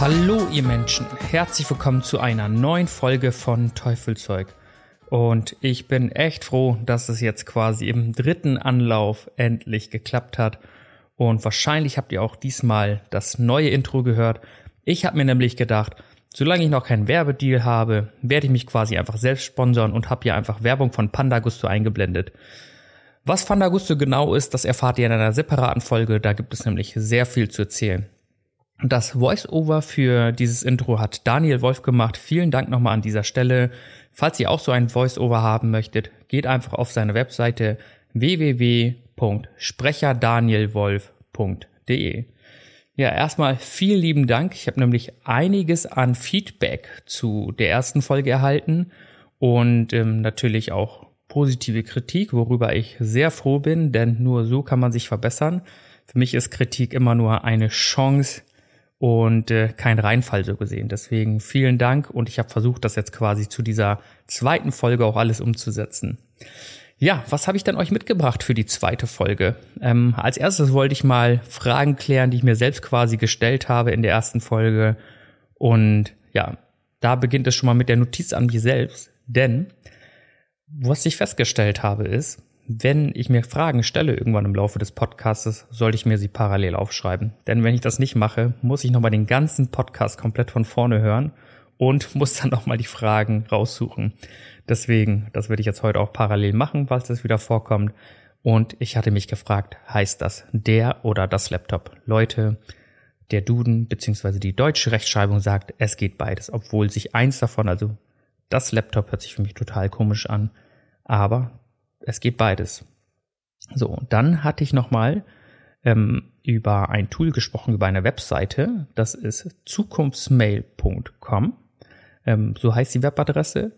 Hallo ihr Menschen, herzlich willkommen zu einer neuen Folge von Teufelzeug. Und ich bin echt froh, dass es jetzt quasi im dritten Anlauf endlich geklappt hat. Und wahrscheinlich habt ihr auch diesmal das neue Intro gehört. Ich habe mir nämlich gedacht, solange ich noch keinen Werbedeal habe, werde ich mich quasi einfach selbst sponsern und habe hier einfach Werbung von Pandagusto eingeblendet. Was Pandagusto genau ist, das erfahrt ihr in einer separaten Folge, da gibt es nämlich sehr viel zu erzählen. Das Voice-Over für dieses Intro hat Daniel Wolf gemacht. Vielen Dank nochmal an dieser Stelle. Falls ihr auch so ein Voice-Over haben möchtet, geht einfach auf seine Webseite www.sprecherdanielwolf.de. Ja, erstmal vielen lieben Dank. Ich habe nämlich einiges an Feedback zu der ersten Folge erhalten und ähm, natürlich auch positive Kritik, worüber ich sehr froh bin, denn nur so kann man sich verbessern. Für mich ist Kritik immer nur eine Chance, und äh, kein Reinfall so gesehen. Deswegen vielen Dank und ich habe versucht, das jetzt quasi zu dieser zweiten Folge auch alles umzusetzen. Ja, was habe ich dann euch mitgebracht für die zweite Folge? Ähm, als erstes wollte ich mal Fragen klären, die ich mir selbst quasi gestellt habe in der ersten Folge. Und ja, da beginnt es schon mal mit der Notiz an mich selbst. Denn was ich festgestellt habe ist, wenn ich mir Fragen stelle irgendwann im Laufe des Podcasts, sollte ich mir sie parallel aufschreiben. Denn wenn ich das nicht mache, muss ich nochmal den ganzen Podcast komplett von vorne hören und muss dann nochmal die Fragen raussuchen. Deswegen, das werde ich jetzt heute auch parallel machen, falls das wieder vorkommt. Und ich hatte mich gefragt, heißt das der oder das Laptop? Leute, der Duden bzw. die deutsche Rechtschreibung sagt, es geht beides, obwohl sich eins davon, also das Laptop hört sich für mich total komisch an, aber es geht beides. So, dann hatte ich nochmal ähm, über ein Tool gesprochen, über eine Webseite. Das ist zukunftsmail.com. Ähm, so heißt die Webadresse.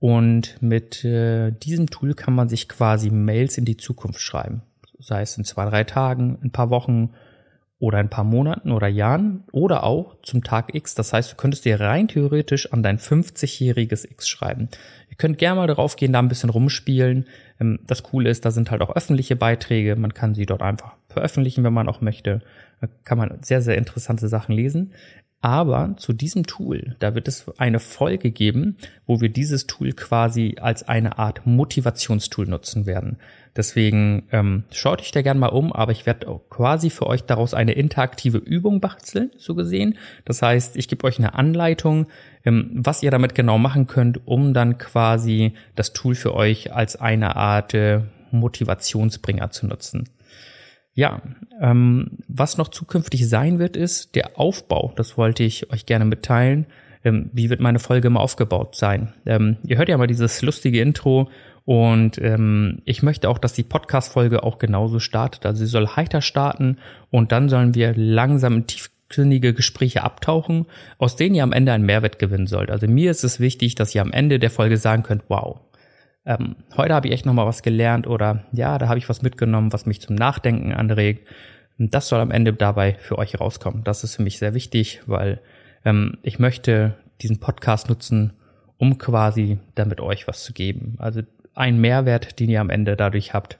Und mit äh, diesem Tool kann man sich quasi Mails in die Zukunft schreiben. Sei es in zwei, drei Tagen, ein paar Wochen oder ein paar Monaten oder Jahren oder auch zum Tag X. Das heißt, du könntest dir rein theoretisch an dein 50-jähriges X schreiben. Ihr könnt gerne mal darauf gehen, da ein bisschen rumspielen. Ähm, das Coole ist, da sind halt auch öffentliche Beiträge. Man kann sie dort einfach veröffentlichen, wenn man auch möchte. Da kann man sehr, sehr interessante Sachen lesen. Aber zu diesem Tool, da wird es eine Folge geben, wo wir dieses Tool quasi als eine Art Motivationstool nutzen werden. Deswegen ähm, schaut euch da gerne mal um, aber ich werde quasi für euch daraus eine interaktive Übung basteln, so gesehen. Das heißt, ich gebe euch eine Anleitung, ähm, was ihr damit genau machen könnt, um dann quasi das Tool für euch als eine Art äh, Motivationsbringer zu nutzen. Ja, ähm, was noch zukünftig sein wird, ist der Aufbau. Das wollte ich euch gerne mitteilen. Ähm, wie wird meine Folge immer aufgebaut sein? Ähm, ihr hört ja mal dieses lustige Intro und ähm, ich möchte auch, dass die Podcast-Folge auch genauso startet. Also sie soll heiter starten und dann sollen wir langsam in tiefgründige Gespräche abtauchen, aus denen ihr am Ende einen Mehrwert gewinnen sollt. Also mir ist es wichtig, dass ihr am Ende der Folge sagen könnt, wow, ähm, heute habe ich echt nochmal was gelernt oder ja, da habe ich was mitgenommen, was mich zum Nachdenken anregt. Das soll am Ende dabei für euch rauskommen. Das ist für mich sehr wichtig, weil ähm, ich möchte diesen Podcast nutzen, um quasi damit euch was zu geben. Also ein Mehrwert, den ihr am Ende dadurch habt,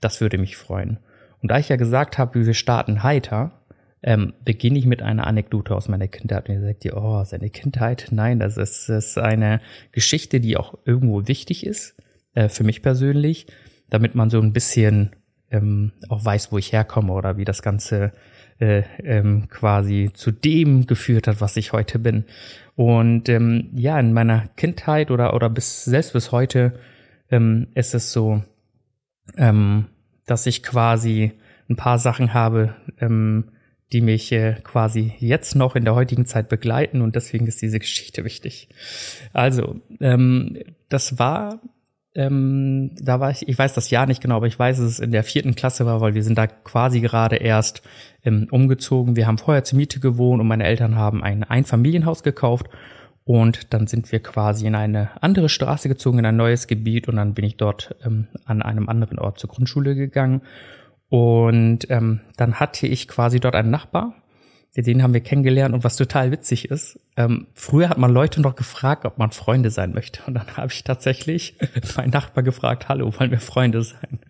das würde mich freuen. Und da ich ja gesagt habe, wir starten heiter, ähm, beginne ich mit einer Anekdote aus meiner Kindheit. Und ihr sagt ihr, oh, seine Kindheit? Nein, das ist, das ist eine Geschichte, die auch irgendwo wichtig ist, äh, für mich persönlich, damit man so ein bisschen ähm, auch weiß, wo ich herkomme oder wie das Ganze äh, ähm, quasi zu dem geführt hat, was ich heute bin. Und ähm, ja, in meiner Kindheit oder oder bis selbst bis heute ähm, ist es so, ähm, dass ich quasi ein paar Sachen habe, ähm, die mich äh, quasi jetzt noch in der heutigen Zeit begleiten und deswegen ist diese Geschichte wichtig. Also, ähm, das war, ähm, da war ich, ich weiß das Jahr nicht genau, aber ich weiß, dass es in der vierten Klasse war, weil wir sind da quasi gerade erst ähm, umgezogen. Wir haben vorher zur Miete gewohnt und meine Eltern haben ein Einfamilienhaus gekauft Und dann sind wir quasi in eine andere Straße gezogen, in ein neues Gebiet und dann bin ich dort ähm, an einem anderen Ort zur Grundschule gegangen. Und ähm, dann hatte ich quasi dort einen Nachbar, den haben wir kennengelernt und was total witzig ist, ähm, früher hat man Leute noch gefragt, ob man Freunde sein möchte. Und dann habe ich tatsächlich meinen Nachbar gefragt, hallo, wollen wir Freunde sein?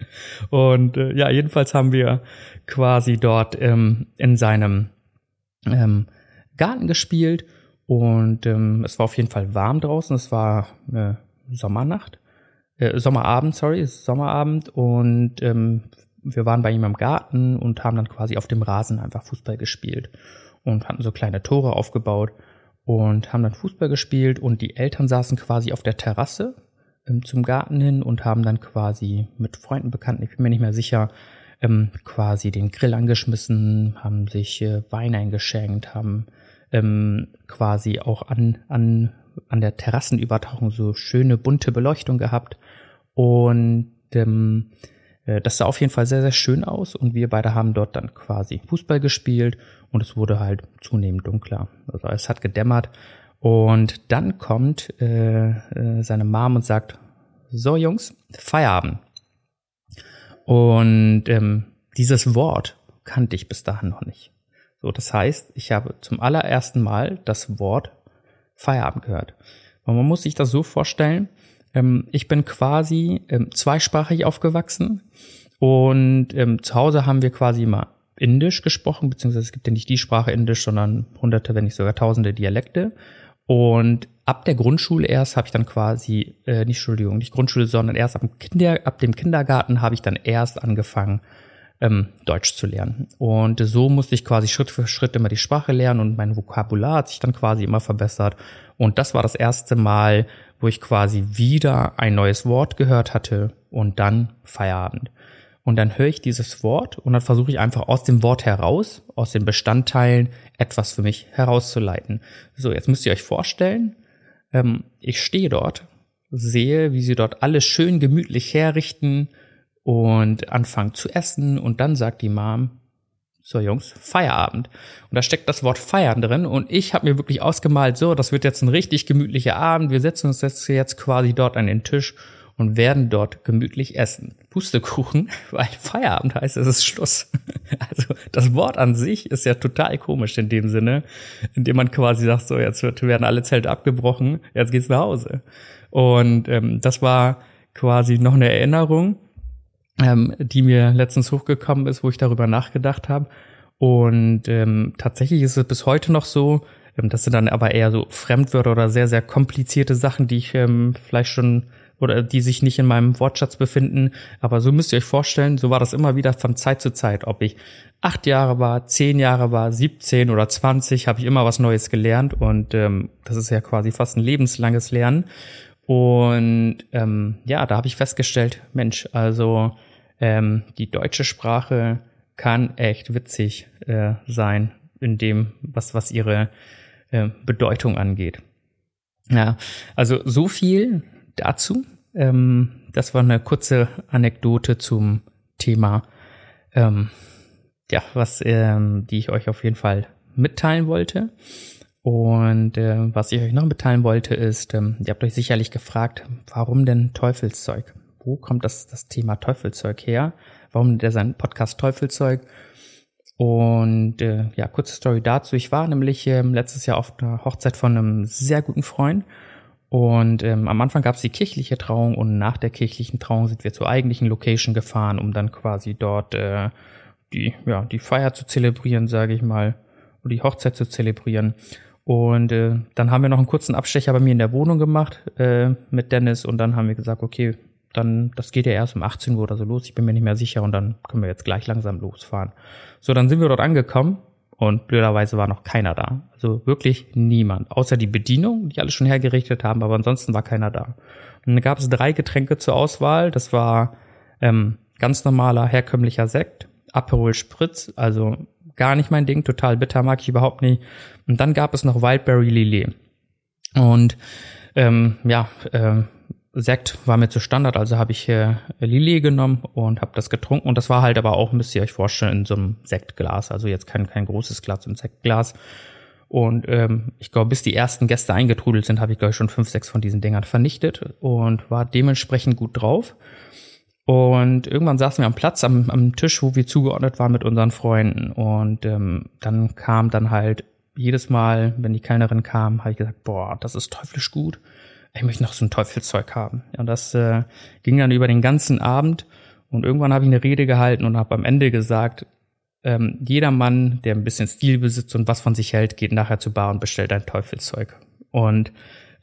Und äh, ja, jedenfalls haben wir quasi dort ähm, in seinem ähm, Garten gespielt und ähm, es war auf jeden Fall warm draußen. Es war äh, Sommernacht, äh, Sommerabend, sorry, Sommerabend. Und ähm, wir waren bei ihm im Garten und haben dann quasi auf dem Rasen einfach Fußball gespielt und hatten so kleine Tore aufgebaut und haben dann Fußball gespielt. Und die Eltern saßen quasi auf der Terrasse ähm, zum Garten hin und haben dann quasi mit Freunden, Bekannten, ich bin mir nicht mehr sicher, ähm, quasi den Grill angeschmissen, haben sich äh, Wein eingeschenkt, haben ähm, quasi auch an, an, an der Terrassenübertauchung so schöne bunte Beleuchtung gehabt und ähm, äh, das sah auf jeden Fall sehr, sehr schön aus und wir beide haben dort dann quasi Fußball gespielt und es wurde halt zunehmend dunkler. Also es hat gedämmert und dann kommt äh, äh, seine Mom und sagt, so Jungs, Feierabend. Und ähm, dieses Wort kannte ich bis dahin noch nicht. So, das heißt, ich habe zum allerersten Mal das Wort Feierabend gehört. Und man muss sich das so vorstellen, ähm, ich bin quasi ähm, zweisprachig aufgewachsen und ähm, zu Hause haben wir quasi immer Indisch gesprochen, beziehungsweise es gibt ja nicht die Sprache Indisch, sondern hunderte, wenn nicht sogar tausende Dialekte. Und ab der Grundschule erst habe ich dann quasi, äh, nicht Entschuldigung, nicht Grundschule, sondern erst ab dem, Kinder, ab dem Kindergarten habe ich dann erst angefangen, ähm, Deutsch zu lernen. Und so musste ich quasi Schritt für Schritt immer die Sprache lernen und mein Vokabular hat sich dann quasi immer verbessert. Und das war das erste Mal, wo ich quasi wieder ein neues Wort gehört hatte und dann Feierabend. Und dann höre ich dieses Wort und dann versuche ich einfach aus dem Wort heraus, aus den Bestandteilen, etwas für mich herauszuleiten. So, jetzt müsst ihr euch vorstellen, ähm, ich stehe dort, sehe, wie sie dort alles schön gemütlich herrichten und anfangen zu essen und dann sagt die Mom, so Jungs, Feierabend. Und da steckt das Wort feiern drin und ich habe mir wirklich ausgemalt, so, das wird jetzt ein richtig gemütlicher Abend, wir setzen uns jetzt, jetzt quasi dort an den Tisch und werden dort gemütlich essen. Pustekuchen, weil Feierabend heißt, es ist Schluss. Also das Wort an sich ist ja total komisch in dem Sinne, indem man quasi sagt, so jetzt werden alle Zelte abgebrochen, jetzt geht's nach Hause. Und ähm, das war quasi noch eine Erinnerung ähm, die mir letztens hochgekommen ist, wo ich darüber nachgedacht habe. Und ähm, tatsächlich ist es bis heute noch so, ähm, das sind dann aber eher so Fremdwörter oder sehr, sehr komplizierte Sachen, die ich ähm, vielleicht schon oder die sich nicht in meinem Wortschatz befinden. Aber so müsst ihr euch vorstellen, so war das immer wieder von Zeit zu Zeit. Ob ich acht Jahre war, zehn Jahre war, 17 oder 20, habe ich immer was Neues gelernt. Und ähm, das ist ja quasi fast ein lebenslanges Lernen. Und ähm, ja, da habe ich festgestellt, Mensch, also ähm, die deutsche Sprache kann echt witzig äh, sein in dem, was, was ihre äh, Bedeutung angeht. Ja, also so viel dazu. Ähm, das war eine kurze Anekdote zum Thema, ähm, ja, was, ähm, die ich euch auf jeden Fall mitteilen wollte. Und äh, was ich euch noch mitteilen wollte, ist, ähm, ihr habt euch sicherlich gefragt, warum denn Teufelszeug? wo kommt das, das Thema Teufelzeug her? Warum der sein Podcast Teufelzeug? Und äh, ja, kurze Story dazu. Ich war nämlich ähm, letztes Jahr auf einer Hochzeit von einem sehr guten Freund. Und ähm, am Anfang gab es die kirchliche Trauung und nach der kirchlichen Trauung sind wir zur eigentlichen Location gefahren, um dann quasi dort äh, die, ja, die Feier zu zelebrieren, sage ich mal, und die Hochzeit zu zelebrieren. Und äh, dann haben wir noch einen kurzen Abstecher bei mir in der Wohnung gemacht äh, mit Dennis und dann haben wir gesagt, okay, dann, das geht ja erst um 18 Uhr oder so los, ich bin mir nicht mehr sicher und dann können wir jetzt gleich langsam losfahren. So, dann sind wir dort angekommen und blöderweise war noch keiner da. Also wirklich niemand. Außer die Bedienung, die alles schon hergerichtet haben, aber ansonsten war keiner da. Und dann gab es drei Getränke zur Auswahl. Das war ähm, ganz normaler, herkömmlicher Sekt, Aperol Spritz, also gar nicht mein Ding, total bitter, mag ich überhaupt nicht. Und dann gab es noch Wildberry Lillet. Und ähm, ja, ähm, Sekt war mir zu Standard, also habe ich äh, Lillet genommen und habe das getrunken. Und das war halt aber auch, müsst ihr euch vorstellen, in so einem Sektglas. Also jetzt kein, kein großes Glas, ein Sektglas. Und ähm, ich glaube, bis die ersten Gäste eingetrudelt sind, habe ich, glaube ich, schon fünf, sechs von diesen Dingern vernichtet und war dementsprechend gut drauf. Und irgendwann saßen wir am Platz, am, am Tisch, wo wir zugeordnet waren mit unseren Freunden. Und ähm, dann kam dann halt jedes Mal, wenn die Kellnerin kam, habe ich gesagt, boah, das ist teuflisch gut. Ich möchte noch so ein Teufelszeug haben. Und das äh, ging dann über den ganzen Abend. Und irgendwann habe ich eine Rede gehalten und habe am Ende gesagt, ähm, jeder Mann, der ein bisschen Stil besitzt und was von sich hält, geht nachher zur Bar und bestellt ein Teufelszeug. Und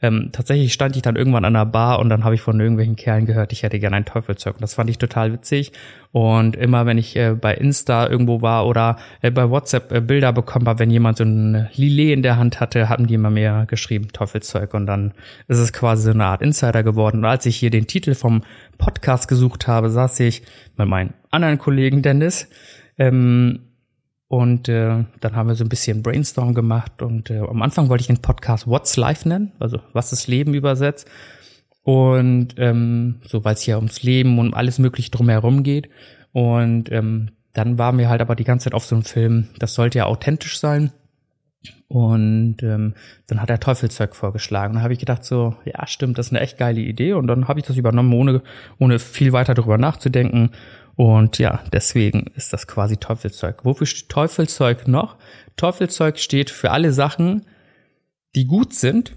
ähm, tatsächlich stand ich dann irgendwann an der Bar und dann habe ich von irgendwelchen Kerlen gehört, ich hätte gerne ein Teufelszeug. Und das fand ich total witzig. Und immer wenn ich äh, bei Insta irgendwo war oder äh, bei WhatsApp äh, Bilder bekommen habe, wenn jemand so ein Lillet in der Hand hatte, haben die immer mehr geschrieben, Teufelszeug. Und dann ist es quasi so eine Art Insider geworden. Und als ich hier den Titel vom Podcast gesucht habe, saß ich mit meinem anderen Kollegen Dennis ähm, und äh, dann haben wir so ein bisschen Brainstorm gemacht und äh, am Anfang wollte ich den Podcast What's Life nennen, also was ist Leben übersetzt. Und ähm, so, weil es hier ums Leben und alles mögliche drumherum geht. Und ähm, dann waren wir halt aber die ganze Zeit auf so einem Film, das sollte ja authentisch sein. Und ähm, dann hat er Teufelszeug vorgeschlagen. Da habe ich gedacht so, ja stimmt, das ist eine echt geile Idee. Und dann habe ich das übernommen, ohne, ohne viel weiter darüber nachzudenken. Und ja, deswegen ist das quasi Teufelszeug. Wofür steht Teufelszeug noch? Teufelszeug steht für alle Sachen, die gut sind,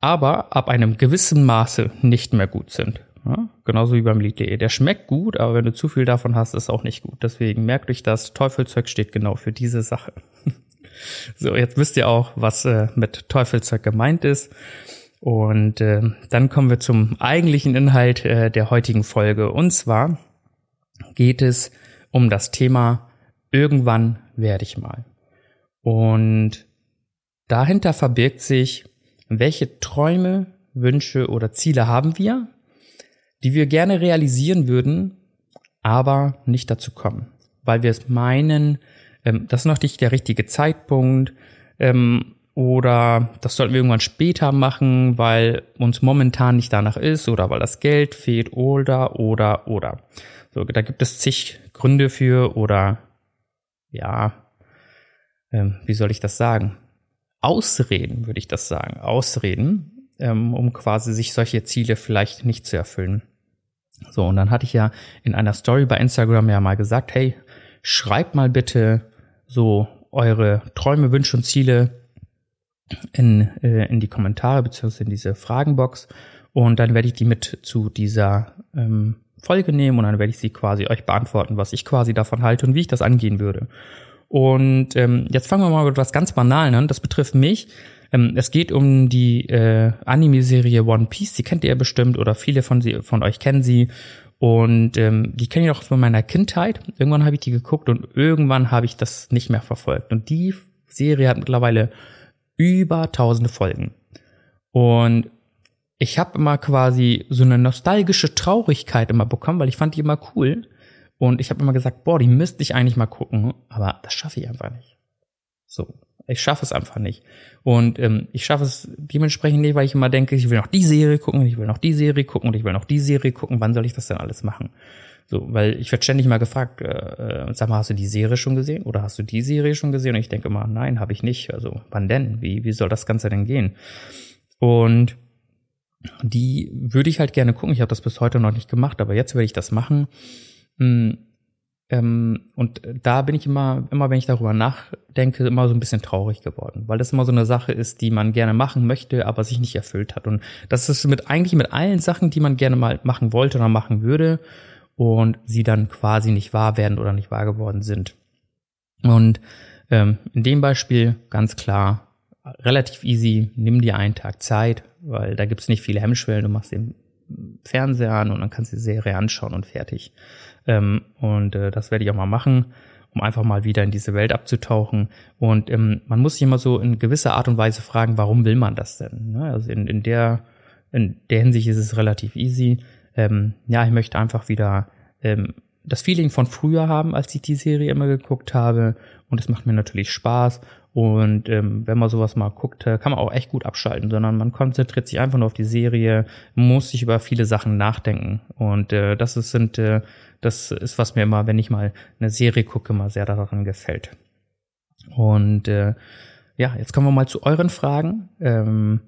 aber ab einem gewissen Maße nicht mehr gut sind. Ja, genauso wie beim Lied.de. Der schmeckt gut, aber wenn du zu viel davon hast, ist auch nicht gut. Deswegen merkt euch das, Teufelszeug steht genau für diese Sache. so, jetzt wisst ihr auch, was äh, mit Teufelszeug gemeint ist. Und äh, dann kommen wir zum eigentlichen Inhalt äh, der heutigen Folge. Und zwar geht es um das Thema Irgendwann werde ich mal. Und dahinter verbirgt sich, welche Träume, Wünsche oder Ziele haben wir, die wir gerne realisieren würden, aber nicht dazu kommen, weil wir es meinen, ähm, das ist noch nicht der richtige Zeitpunkt ähm, oder das sollten wir irgendwann später machen, weil uns momentan nicht danach ist oder weil das Geld fehlt oder oder oder. So, da gibt es zig Gründe für oder ja, ähm, wie soll ich das sagen? Ausreden, würde ich das sagen. Ausreden, ähm, um quasi sich solche Ziele vielleicht nicht zu erfüllen. So, und dann hatte ich ja in einer Story bei Instagram ja mal gesagt, hey, schreibt mal bitte so eure Träume, Wünsche und Ziele in, äh, in die Kommentare beziehungsweise in diese Fragenbox und dann werde ich die mit zu dieser ähm, Folge nehmen und dann werde ich sie quasi euch beantworten, was ich quasi davon halte und wie ich das angehen würde. Und ähm, jetzt fangen wir mal mit was ganz Banalen an. Das betrifft mich. Ähm, es geht um die äh, Anime-Serie One Piece. Die kennt ihr bestimmt oder viele von, sie, von euch kennen sie. Und ähm, die kenne ich noch von meiner Kindheit. Irgendwann habe ich die geguckt und irgendwann habe ich das nicht mehr verfolgt. Und die Serie hat mittlerweile über tausende Folgen. Und ich habe immer quasi so eine nostalgische Traurigkeit immer bekommen, weil ich fand die immer cool. Und ich habe immer gesagt, boah, die müsste ich eigentlich mal gucken, aber das schaffe ich einfach nicht. So, ich schaffe es einfach nicht. Und ähm, ich schaffe es dementsprechend nicht, weil ich immer denke, ich will noch die Serie gucken, ich will noch die Serie gucken und ich will noch die Serie gucken. Wann soll ich das denn alles machen? So, weil ich werde ständig mal gefragt, äh, äh, sag mal, hast du die Serie schon gesehen oder hast du die Serie schon gesehen? Und ich denke immer, nein, habe ich nicht. Also wann denn? Wie wie soll das Ganze denn gehen? Und die würde ich halt gerne gucken. Ich habe das bis heute noch nicht gemacht, aber jetzt werde ich das machen. Hm, ähm, und da bin ich immer, immer wenn ich darüber nachdenke, immer so ein bisschen traurig geworden, weil das immer so eine Sache ist, die man gerne machen möchte, aber sich nicht erfüllt hat. Und das ist mit eigentlich mit allen Sachen, die man gerne mal machen wollte oder machen würde und sie dann quasi nicht wahr werden oder nicht wahr geworden sind. Und ähm, in dem Beispiel ganz klar relativ easy, nimm dir einen Tag Zeit, weil da gibt's nicht viele Hemmschwellen, du machst den Fernseher an und dann kannst du die Serie anschauen und fertig. Ähm, und äh, das werde ich auch mal machen, um einfach mal wieder in diese Welt abzutauchen. Und ähm, man muss sich immer so in gewisser Art und Weise fragen, warum will man das denn? Ne? Also in, in der in der Hinsicht ist es relativ easy. Ähm, ja, ich möchte einfach wieder ähm, das Feeling von früher haben, als ich die Serie immer geguckt habe. Und es macht mir natürlich Spaß. Und ähm, wenn man sowas mal guckt, äh, kann man auch echt gut abschalten, sondern man konzentriert sich einfach nur auf die Serie, muss sich über viele Sachen nachdenken. Und äh, das ist, sind, äh, das ist, was mir immer, wenn ich mal eine Serie gucke, mal sehr daran gefällt. Und äh, ja, jetzt kommen wir mal zu euren Fragen. Ähm,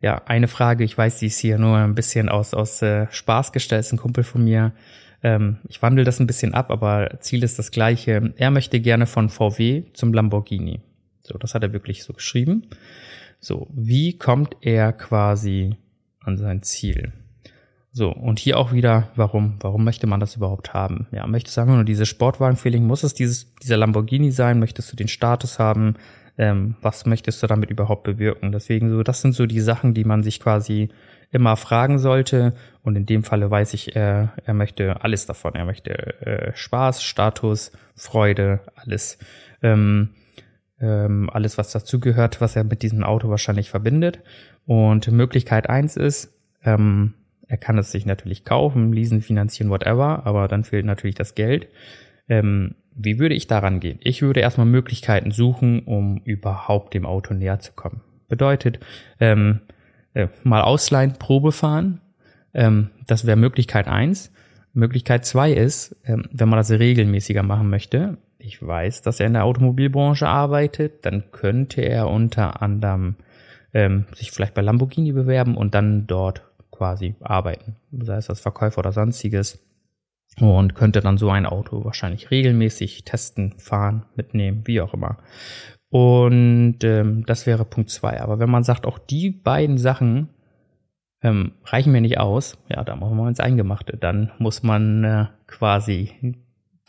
ja, eine Frage, ich weiß, die ist hier nur ein bisschen aus, aus äh, Spaß gestellt, ist ein Kumpel von mir. Ähm, ich wandle das ein bisschen ab, aber Ziel ist das gleiche. Er möchte gerne von VW zum Lamborghini. So, das hat er wirklich so geschrieben. So, wie kommt er quasi an sein Ziel? So, und hier auch wieder, warum, warum möchte man das überhaupt haben? Ja, möchtest du einfach nur diese Sportwagen-Feeling, muss es dieses, dieser Lamborghini sein? Möchtest du den Status haben? Ähm, was möchtest du damit überhaupt bewirken? Deswegen so, das sind so die Sachen, die man sich quasi immer fragen sollte. Und in dem Falle weiß ich, er, er möchte alles davon. Er möchte äh, Spaß, Status, Freude, alles. Ähm, ähm, alles, was dazugehört, was er mit diesem Auto wahrscheinlich verbindet. Und Möglichkeit eins ist, ähm, er kann es sich natürlich kaufen, leasen, finanzieren, whatever, aber dann fehlt natürlich das Geld. Ähm, wie würde ich daran gehen? Ich würde erstmal Möglichkeiten suchen, um überhaupt dem Auto näher zu kommen. Bedeutet, ähm, äh, mal ausleihen, Probe fahren. Ähm, das wäre Möglichkeit eins. Möglichkeit zwei ist, ähm, wenn man das regelmäßiger machen möchte. Ich weiß, dass er in der Automobilbranche arbeitet, dann könnte er unter anderem ähm, sich vielleicht bei Lamborghini bewerben und dann dort quasi arbeiten, sei es als Verkäufer oder sonstiges. Und könnte dann so ein Auto wahrscheinlich regelmäßig testen, fahren, mitnehmen, wie auch immer. Und ähm, das wäre Punkt zwei. Aber wenn man sagt, auch die beiden Sachen ähm, reichen mir nicht aus, ja, da machen wir ins Eingemachte. Dann muss man äh, quasi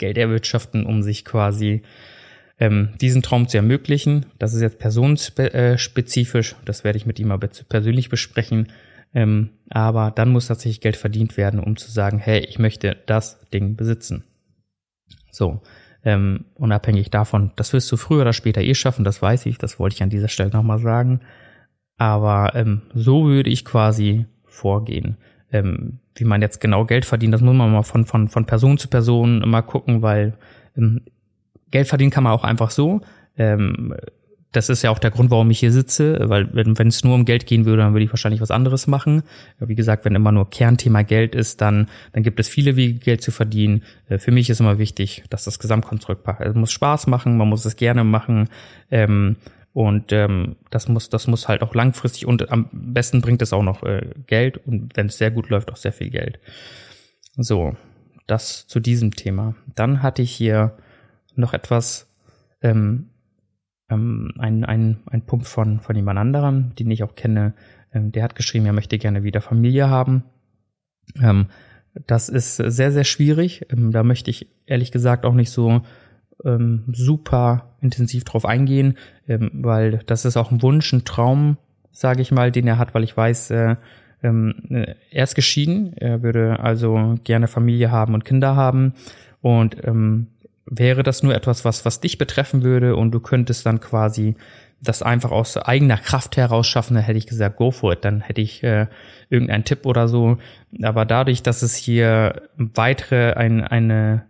Geld erwirtschaften, um sich quasi ähm, diesen Traum zu ermöglichen. Das ist jetzt personenspezifisch. Das werde ich mit ihm aber persönlich besprechen. Ähm, aber dann muss tatsächlich Geld verdient werden, um zu sagen, hey, ich möchte das Ding besitzen. So, ähm, unabhängig davon, das wirst du früher oder später eh schaffen, das weiß ich, das wollte ich an dieser Stelle nochmal sagen. Aber ähm, so würde ich quasi vorgehen. Ähm, wie man jetzt genau Geld verdient, das muss man mal von, von, von Person zu Person mal gucken, weil ähm, Geld verdienen kann man auch einfach so. Ähm, das ist ja auch der Grund, warum ich hier sitze, weil wenn wenn es nur um Geld gehen würde, dann würde ich wahrscheinlich was anderes machen. Wie gesagt, wenn immer nur Kernthema Geld ist, dann dann gibt es viele Wege, Geld zu verdienen. Äh, für mich ist immer wichtig, dass das Gesamtkonstrukt passt. Es muss Spaß machen, man muss es gerne machen. Ähm, und ähm, das muss, das muss halt auch langfristig und am besten bringt es auch noch äh, Geld und wenn es sehr gut läuft, auch sehr viel Geld. So, das zu diesem Thema. Dann hatte ich hier noch etwas, ähm, ähm, ein, ein, ein Punkt von, von jemand anderem, den ich auch kenne, ähm, der hat geschrieben, er möchte gerne wieder Familie haben. Ähm, das ist sehr, sehr schwierig. Ähm, da möchte ich ehrlich gesagt auch nicht so ähm, super intensiv drauf eingehen, ähm, weil das ist auch ein Wunsch, ein Traum, sage ich mal, den er hat, weil ich weiß, äh, ähm, äh, er ist geschieden, er würde also gerne Familie haben und Kinder haben und ähm, wäre das nur etwas, was, was dich betreffen würde und du könntest dann quasi das einfach aus eigener Kraft heraus schaffen, dann hätte ich gesagt, go for it. Dann hätte ich äh, irgendeinen Tipp oder so. Aber dadurch, dass es hier weitere, ein, eine,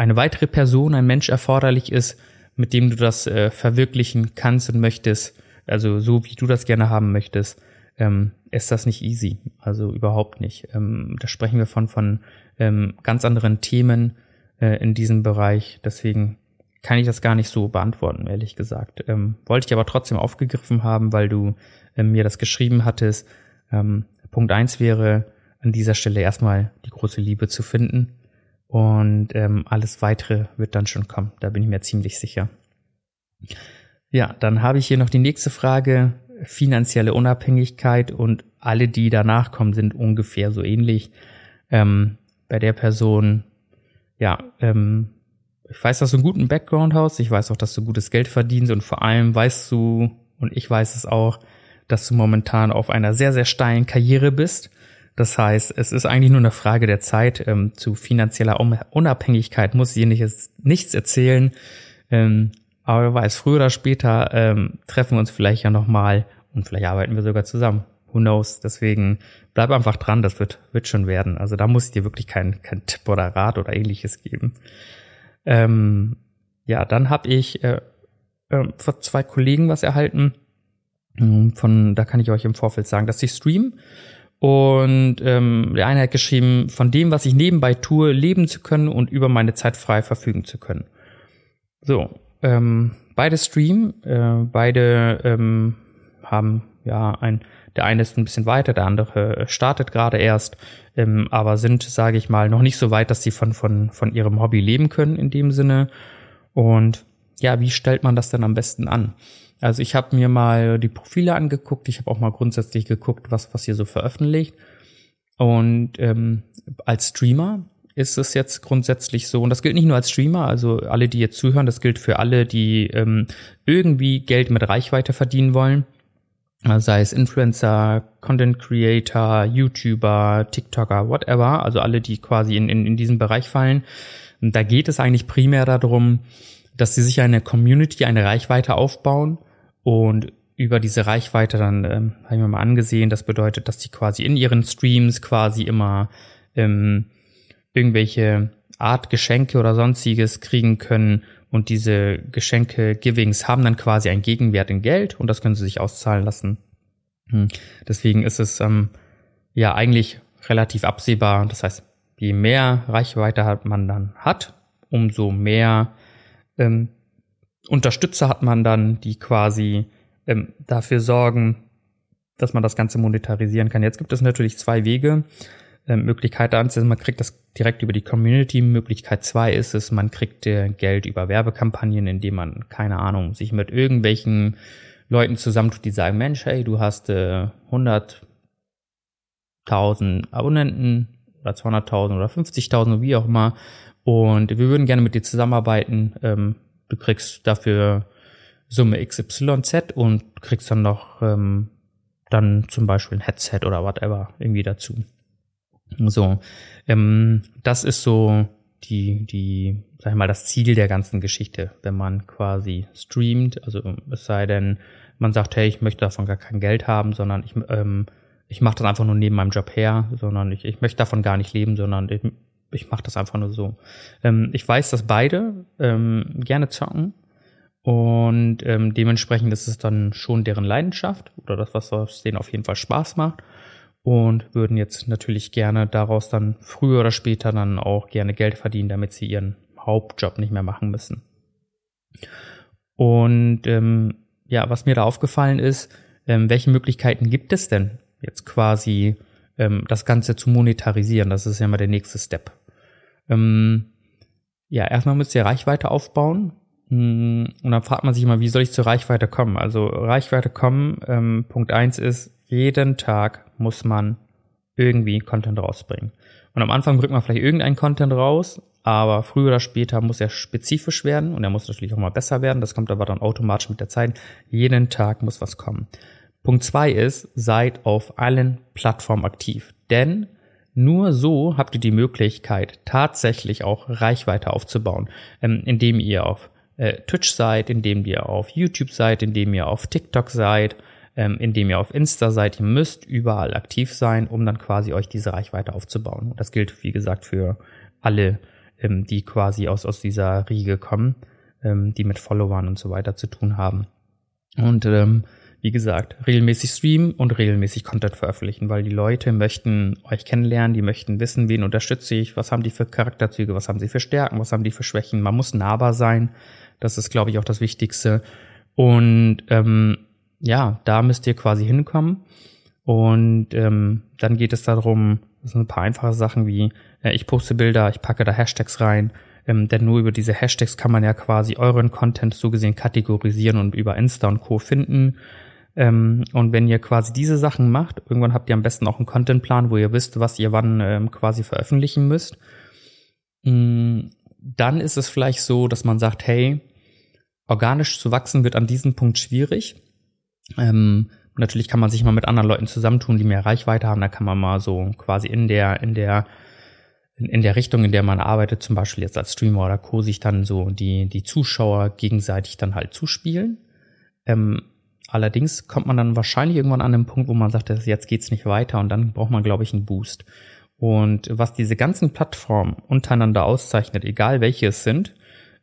eine weitere Person, ein Mensch erforderlich ist, mit dem du das äh, verwirklichen kannst und möchtest, also so wie du das gerne haben möchtest, ähm, ist das nicht easy. Also überhaupt nicht. Ähm, da sprechen wir von, von ähm, ganz anderen Themen, äh, in diesem Bereich. Deswegen kann ich das gar nicht so beantworten, ehrlich gesagt. Ähm, wollte ich aber trotzdem aufgegriffen haben, weil du äh, mir das geschrieben hattest. Ähm, Punkt eins wäre an dieser Stelle erstmal die große Liebe zu finden. Und ähm, alles weitere wird dann schon kommen. Da bin ich mir ziemlich sicher. Ja, dann habe ich hier noch die nächste Frage. Finanzielle Unabhängigkeit und alle, die danach kommen, sind ungefähr so ähnlich. Ähm, bei der Person ja, ähm, ich weiß, dass du einen guten Background hast. Ich weiß auch, dass du gutes Geld verdienst und vor allem weißt du, und ich weiß es auch, dass du momentan auf einer sehr, sehr steilen Karriere bist. Das heißt, es ist eigentlich nur eine Frage der Zeit. Ähm, zu finanzieller Unabhängigkeit muss nicht, nichts erzählen. Ähm, aber wer weiß, früher oder später ähm, treffen wir uns vielleicht ja nochmal und vielleicht arbeiten wir sogar zusammen. Who knows? Deswegen bleib einfach dran, das wird, wird schon werden. Also da muss ich dir wirklich keinen kein Tipp oder Rat oder ähnliches geben. Ähm, ja, dann habe ich äh, äh, von zwei Kollegen was erhalten. Hm, von, da kann ich euch im Vorfeld sagen, dass ich stream. Und ähm, der eine hat geschrieben, von dem, was ich nebenbei tue, leben zu können und über meine Zeit frei verfügen zu können. So, ähm, beide streamen, äh, beide ähm, haben ja ein, der eine ist ein bisschen weiter, der andere startet gerade erst, ähm, aber sind, sage ich mal, noch nicht so weit, dass sie von, von, von ihrem Hobby leben können in dem Sinne. Und ja, wie stellt man das denn am besten an? Also ich habe mir mal die Profile angeguckt, ich habe auch mal grundsätzlich geguckt, was, was ihr so veröffentlicht. Und ähm, als Streamer ist es jetzt grundsätzlich so, und das gilt nicht nur als Streamer, also alle, die jetzt zuhören, das gilt für alle, die ähm, irgendwie Geld mit Reichweite verdienen wollen. Sei es Influencer, Content Creator, YouTuber, TikToker, whatever, also alle, die quasi in, in, in diesen Bereich fallen. Und da geht es eigentlich primär darum, dass sie sich eine Community, eine Reichweite aufbauen und über diese Reichweite dann, ähm, habe ich mir mal angesehen, das bedeutet, dass sie quasi in ihren Streams quasi immer ähm, irgendwelche Art Geschenke oder sonstiges kriegen können und diese Geschenke Givings haben dann quasi einen Gegenwert in Geld und das können sie sich auszahlen lassen. Hm. Deswegen ist es ähm, ja eigentlich relativ absehbar. Das heißt, je mehr Reichweite man dann hat, umso mehr ähm, Unterstützer hat man dann, die quasi ähm, dafür sorgen, dass man das Ganze monetarisieren kann. Jetzt gibt es natürlich zwei Wege. Äh, Möglichkeit eins ist, man kriegt das direkt über die Community. Möglichkeit zwei ist es, man kriegt äh, Geld über Werbekampagnen, indem man, keine Ahnung, sich mit irgendwelchen Leuten zusammentut, die sagen, Mensch, hey, du hast äh, 100.000 Abonnenten oder 200.000 oder 50.000, wie auch immer. Und wir würden gerne mit dir zusammenarbeiten. Ähm, du kriegst dafür Summe XYZ und kriegst dann noch ähm, dann zum Beispiel ein Headset oder whatever irgendwie dazu. So, ähm, das ist so die, die, sag ich mal, das Ziel der ganzen Geschichte, wenn man quasi streamt. Also es sei denn, man sagt, hey, ich möchte davon gar kein Geld haben, sondern ich, ähm, ich mache das einfach nur neben meinem Job her, sondern ich, ich möchte davon gar nicht leben, sondern ich, ich mache das einfach nur so. Ähm, ich weiß, dass beide ähm, gerne zocken und ähm, dementsprechend ist es dann schon deren Leidenschaft oder das, was denen auf jeden Fall Spaß macht und würden jetzt natürlich gerne daraus dann früher oder später dann auch gerne Geld verdienen, damit sie ihren Hauptjob nicht mehr machen müssen. Und ähm, ja, was mir da aufgefallen ist, ähm, welche Möglichkeiten gibt es denn jetzt quasi ähm, das Ganze zu monetarisieren? Das ist ja mal der nächste Step. Ähm, ja, erstmal müsst ihr Reichweite aufbauen. Hm, und dann fragt man sich immer, wie soll ich zur Reichweite kommen? Also Reichweite kommen, ähm, Punkt eins ist, jeden Tag muss man irgendwie Content rausbringen. Und am Anfang bringt man vielleicht irgendeinen Content raus, aber früher oder später muss er spezifisch werden und er muss natürlich auch mal besser werden. Das kommt aber dann automatisch mit der Zeit. Jeden Tag muss was kommen. Punkt zwei ist, seid auf allen Plattformen aktiv. Denn nur so habt ihr die Möglichkeit, tatsächlich auch Reichweite aufzubauen, ähm, indem ihr auf äh, Twitch seid, indem ihr auf YouTube seid, indem ihr auf TikTok seid, ähm, indem ihr auf Insta seid. Ihr müsst überall aktiv sein, um dann quasi euch diese Reichweite aufzubauen. Und das gilt, wie gesagt, für alle, ähm, die quasi aus, aus dieser Riege kommen, die mit Followern und so weiter zu tun haben. Und ähm, wie gesagt, regelmäßig streamen und regelmäßig Content veröffentlichen, weil die Leute möchten euch kennenlernen, die möchten wissen, wen unterstütze ich, was haben die für Charakterzüge, was haben sie für Stärken, was haben die für Schwächen. Man muss nahbar sein. Das ist, glaube ich, auch das Wichtigste. Und ähm, ja, da müsst ihr quasi hinkommen. Und ähm, dann geht es darum, das sind ein paar einfache Sachen wie, äh, ich poste Bilder, ich packe da Hashtags rein, ähm, denn nur über diese Hashtags kann man ja quasi euren Content so gesehen kategorisieren und über Insta und Co. finden. Ähm, und wenn ihr quasi diese Sachen macht, irgendwann habt ihr am besten auch einen Contentplan, wo ihr wisst, was ihr wann ähm, quasi veröffentlichen müsst. Ähm, dann ist es vielleicht so, dass man sagt, hey, organisch zu wachsen wird an diesem Punkt schwierig. Ähm, natürlich kann man sich mal mit anderen Leuten zusammentun, die mehr Reichweite haben. Da kann man mal so quasi in der, in der, in, in der Richtung, in der man arbeitet, zum Beispiel jetzt als Streamer oder Co., sich dann so die, die Zuschauer gegenseitig dann halt zuspielen. Ähm, allerdings kommt man dann wahrscheinlich irgendwann an den Punkt, wo man sagt, jetzt geht's nicht weiter und dann braucht man, glaube ich, einen Boost. Und was diese ganzen Plattformen untereinander auszeichnet, egal welche es sind,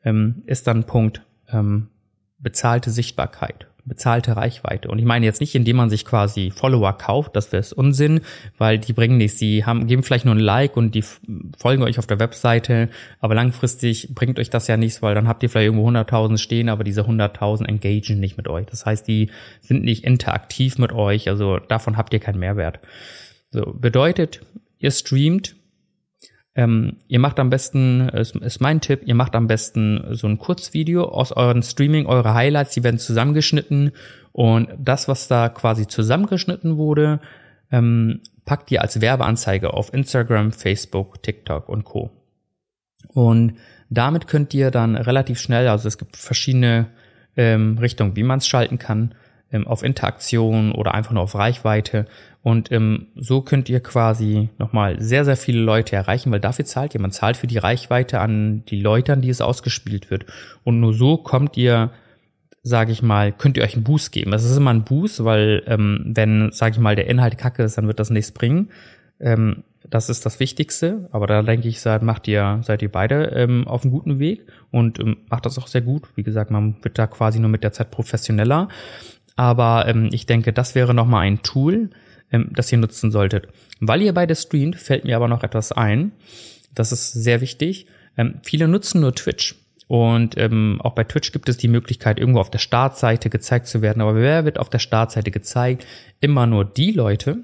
ähm, ist dann Punkt ähm, bezahlte Sichtbarkeit. Bezahlte Reichweite. Und ich meine jetzt nicht, indem man sich quasi Follower kauft, das wäre Unsinn, weil die bringen nichts. Sie haben, geben vielleicht nur ein Like und die folgen euch auf der Webseite, aber langfristig bringt euch das ja nichts, weil dann habt ihr vielleicht irgendwo 100.000 stehen, aber diese 100.000 engagen nicht mit euch. Das heißt, die sind nicht interaktiv mit euch, also davon habt ihr keinen Mehrwert. So, bedeutet, ihr streamt ähm, ihr macht am besten, ist, ist mein Tipp, ihr macht am besten so ein Kurzvideo aus euren Streaming, eure Highlights, die werden zusammengeschnitten und das, was da quasi zusammengeschnitten wurde, ähm, packt ihr als Werbeanzeige auf Instagram, Facebook, TikTok und Co. Und damit könnt ihr dann relativ schnell, also es gibt verschiedene ähm, Richtungen, wie man es schalten kann, ähm, auf Interaktion oder einfach nur auf Reichweite. Und ähm, so könnt ihr quasi nochmal sehr, sehr viele Leute erreichen, weil dafür zahlt ihr. Man zahlt für die Reichweite an die Leute, an die es ausgespielt wird. Und nur so kommt ihr, sage ich mal, könnt ihr euch einen Boost geben. Das ist immer ein Boost, weil ähm, wenn, sage ich mal, der Inhalt kacke ist, dann wird das nichts bringen. Ähm, das ist das Wichtigste, aber da denke ich, seid, macht ihr, seid ihr beide ähm, auf einem guten Weg und ähm, macht das auch sehr gut. Wie gesagt, man wird da quasi nur mit der Zeit professioneller. Aber ähm, ich denke, das wäre nochmal ein Tool, ähm, das ihr nutzen solltet. Weil ihr beide streamt, fällt mir aber noch etwas ein. Das ist sehr wichtig. Ähm, viele nutzen nur Twitch. Und ähm, auch bei Twitch gibt es die Möglichkeit, irgendwo auf der Startseite gezeigt zu werden. Aber wer wird auf der Startseite gezeigt? Immer nur die Leute,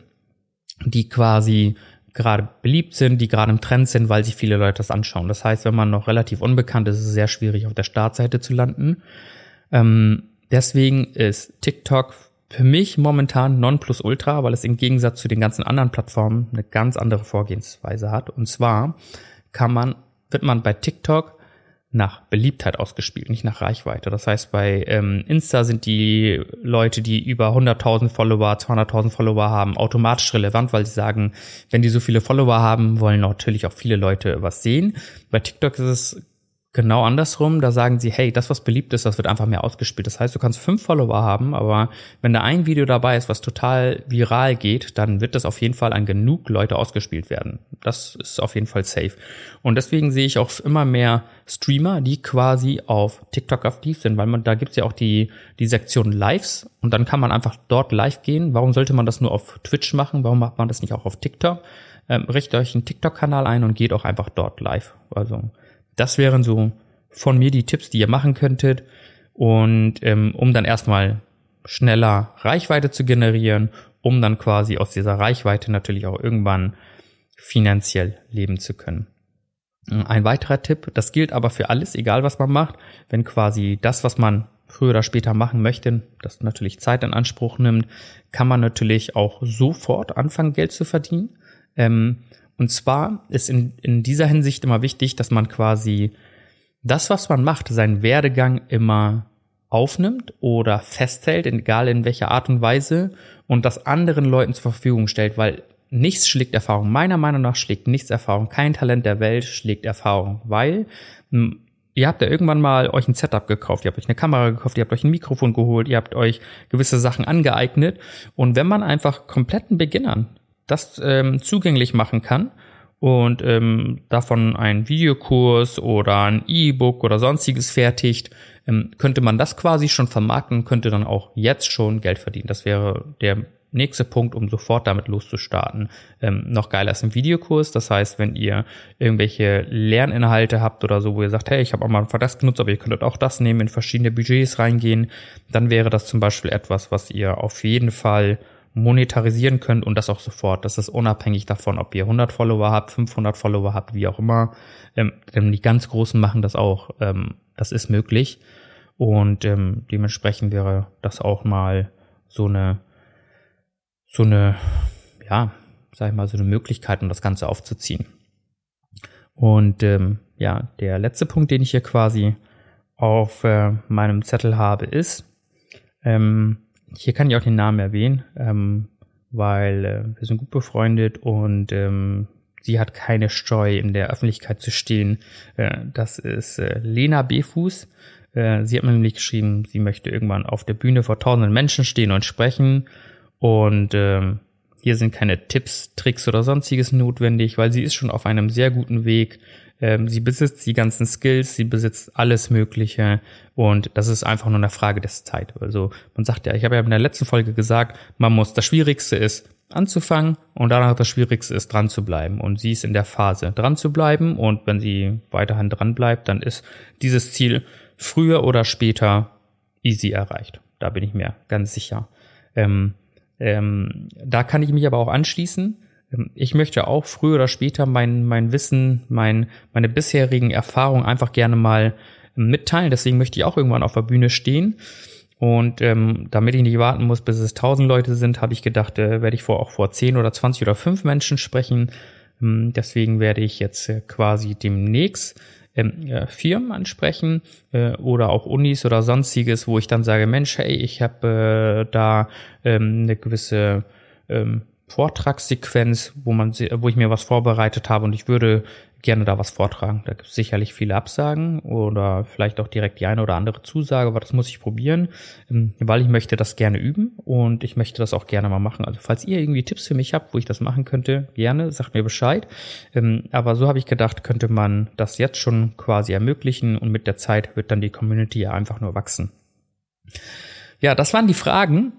die quasi gerade beliebt sind, die gerade im Trend sind, weil sich viele Leute das anschauen. Das heißt, wenn man noch relativ unbekannt ist, ist es sehr schwierig, auf der Startseite zu landen. Ähm, Deswegen ist TikTok für mich momentan non plus ultra, weil es im Gegensatz zu den ganzen anderen Plattformen eine ganz andere Vorgehensweise hat. Und zwar kann man, wird man bei TikTok nach Beliebtheit ausgespielt, nicht nach Reichweite. Das heißt, bei ähm, Insta sind die Leute, die über 100.000 Follower, 200.000 Follower haben, automatisch relevant, weil sie sagen, wenn die so viele Follower haben, wollen natürlich auch viele Leute was sehen. Bei TikTok ist es Genau andersrum, da sagen sie, hey, das, was beliebt ist, das wird einfach mehr ausgespielt. Das heißt, du kannst fünf Follower haben, aber wenn da ein Video dabei ist, was total viral geht, dann wird das auf jeden Fall an genug Leute ausgespielt werden. Das ist auf jeden Fall safe. Und deswegen sehe ich auch immer mehr Streamer, die quasi auf TikTok aktiv sind, weil man, da gibt's ja auch die, die Sektion Lives und dann kann man einfach dort live gehen. Warum sollte man das nur auf Twitch machen? Warum macht man das nicht auch auf TikTok? Ähm, richtet euch einen TikTok-Kanal ein und geht auch einfach dort live. Also das wären so von mir die Tipps, die ihr machen könntet. Und ähm, um dann erstmal schneller Reichweite zu generieren, um dann quasi aus dieser Reichweite natürlich auch irgendwann finanziell leben zu können. Ein weiterer Tipp, das gilt aber für alles, egal was man macht, wenn quasi das, was man früher oder später machen möchte, das natürlich Zeit in Anspruch nimmt, kann man natürlich auch sofort anfangen, Geld zu verdienen. Ähm, und zwar ist in, in dieser Hinsicht immer wichtig, dass man quasi das, was man macht, seinen Werdegang immer aufnimmt oder festhält, egal in welcher Art und Weise, und das anderen Leuten zur Verfügung stellt, weil nichts schlägt Erfahrung. Meiner Meinung nach schlägt nichts Erfahrung. Kein Talent der Welt schlägt Erfahrung, weil hm, ihr habt ja irgendwann mal euch ein Setup gekauft, ihr habt euch eine Kamera gekauft, ihr habt euch ein Mikrofon geholt, ihr habt euch gewisse Sachen angeeignet. Und wenn man einfach kompletten Beginnern das ähm, zugänglich machen kann und ähm, davon einen Videokurs oder ein E-Book oder sonstiges fertigt, ähm, könnte man das quasi schon vermarkten könnte dann auch jetzt schon Geld verdienen. Das wäre der nächste Punkt, um sofort damit loszustarten. Ähm, noch geiler ist ein Videokurs. Das heißt, wenn ihr irgendwelche Lerninhalte habt oder so, wo ihr sagt, hey, ich habe auch mal das genutzt, aber ihr könntet auch das nehmen, in verschiedene Budgets reingehen, dann wäre das zum Beispiel etwas, was ihr auf jeden Fall monetarisieren könnt und das auch sofort. Das ist unabhängig davon, ob ihr 100 Follower habt, 500 Follower habt, wie auch immer. Ähm, die ganz Großen machen das auch. Ähm, das ist möglich. Und ähm, dementsprechend wäre das auch mal so eine, so eine, ja, sag ich mal, so eine Möglichkeit, um das Ganze aufzuziehen. Und ähm, ja, der letzte Punkt, den ich hier quasi auf äh, meinem Zettel habe, ist, ähm, hier kann ich auch den Namen erwähnen, ähm, weil äh, wir sind gut befreundet und ähm, sie hat keine Steu in der Öffentlichkeit zu stehen. Äh, das ist äh, Lena Befuß. Äh, sie hat mir nämlich geschrieben, sie möchte irgendwann auf der Bühne vor tausenden Menschen stehen und sprechen. Und ähm, hier sind keine Tipps, Tricks oder sonstiges notwendig, weil sie ist schon auf einem sehr guten Weg. Ähm, sie besitzt die ganzen Skills, sie besitzt alles Mögliche und das ist einfach nur eine Frage des Zeit. Also man sagt ja, ich habe ja in der letzten Folge gesagt, man muss, das Schwierigste ist, anzufangen und danach das Schwierigste ist, dran zu bleiben. Und sie ist in der Phase, dran zu bleiben. Und wenn sie weiterhin dran bleibt, dann ist dieses Ziel früher oder später easy erreicht. Da bin ich mir ganz sicher. Ähm, ähm, da kann ich mich aber auch anschließen. Ähm, ich möchte auch früher oder später mein, mein Wissen, mein, meine bisherigen Erfahrungen einfach gerne mal mitteilen. Deswegen möchte ich auch irgendwann auf der Bühne stehen. Und ähm, damit ich nicht warten muss, bis es tausend Leute sind, habe ich gedacht, äh, werde ich vor, auch vor zehn oder zwanzig oder fünf Menschen sprechen. Ähm, deswegen werde ich jetzt äh, quasi demnächst ähm, äh, Firmen ansprechen äh, oder auch Unis oder sonstiges, wo ich dann sage, Mensch, hey, ich habe äh, da ähm, eine gewisse ähm, Vortragssequenz, wo man, wo ich mir was vorbereitet habe und ich würde gerne da was vortragen. Da gibt es sicherlich viele Absagen oder vielleicht auch direkt die eine oder andere Zusage, aber das muss ich probieren, ähm, weil ich möchte das gerne üben und ich möchte das auch gerne mal machen. Also falls ihr irgendwie Tipps für mich habt, wo ich das machen könnte, gerne, sagt mir Bescheid. Ähm, aber so habe ich gedacht, könnte man das jetzt schon quasi ermöglichen und mit der Zeit wird dann die Community ja einfach nur wachsen. Ja, das waren die Fragen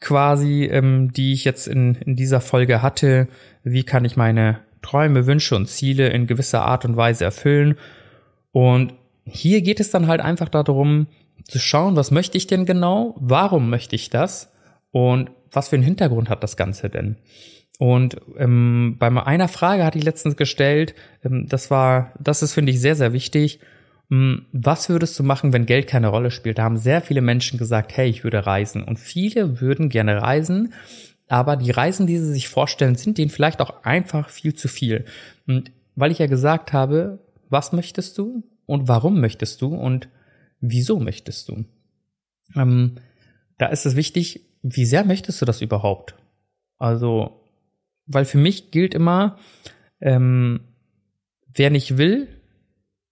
quasi, ähm, die ich jetzt in, in dieser Folge hatte. Wie kann ich meine Träume, Wünsche und Ziele in gewisser Art und Weise erfüllen. Und hier geht es dann halt einfach darum, zu schauen, was möchte ich denn genau, warum möchte ich das und was für einen Hintergrund hat das Ganze denn. Und ähm, bei einer Frage hatte ich letztens gestellt, ähm, das war, das ist, finde ich, sehr, sehr wichtig. Ähm, was würdest du machen, wenn Geld keine Rolle spielt? Da haben sehr viele Menschen gesagt, hey, ich würde reisen. Und viele würden gerne reisen, aber die Reisen, die sie sich vorstellen, sind denen vielleicht auch einfach viel zu viel. Und weil ich ja gesagt habe, was möchtest du und warum möchtest du und wieso möchtest du? Ähm, da ist es wichtig, wie sehr möchtest du das überhaupt? Also, weil für mich gilt immer, ähm, wer nicht will,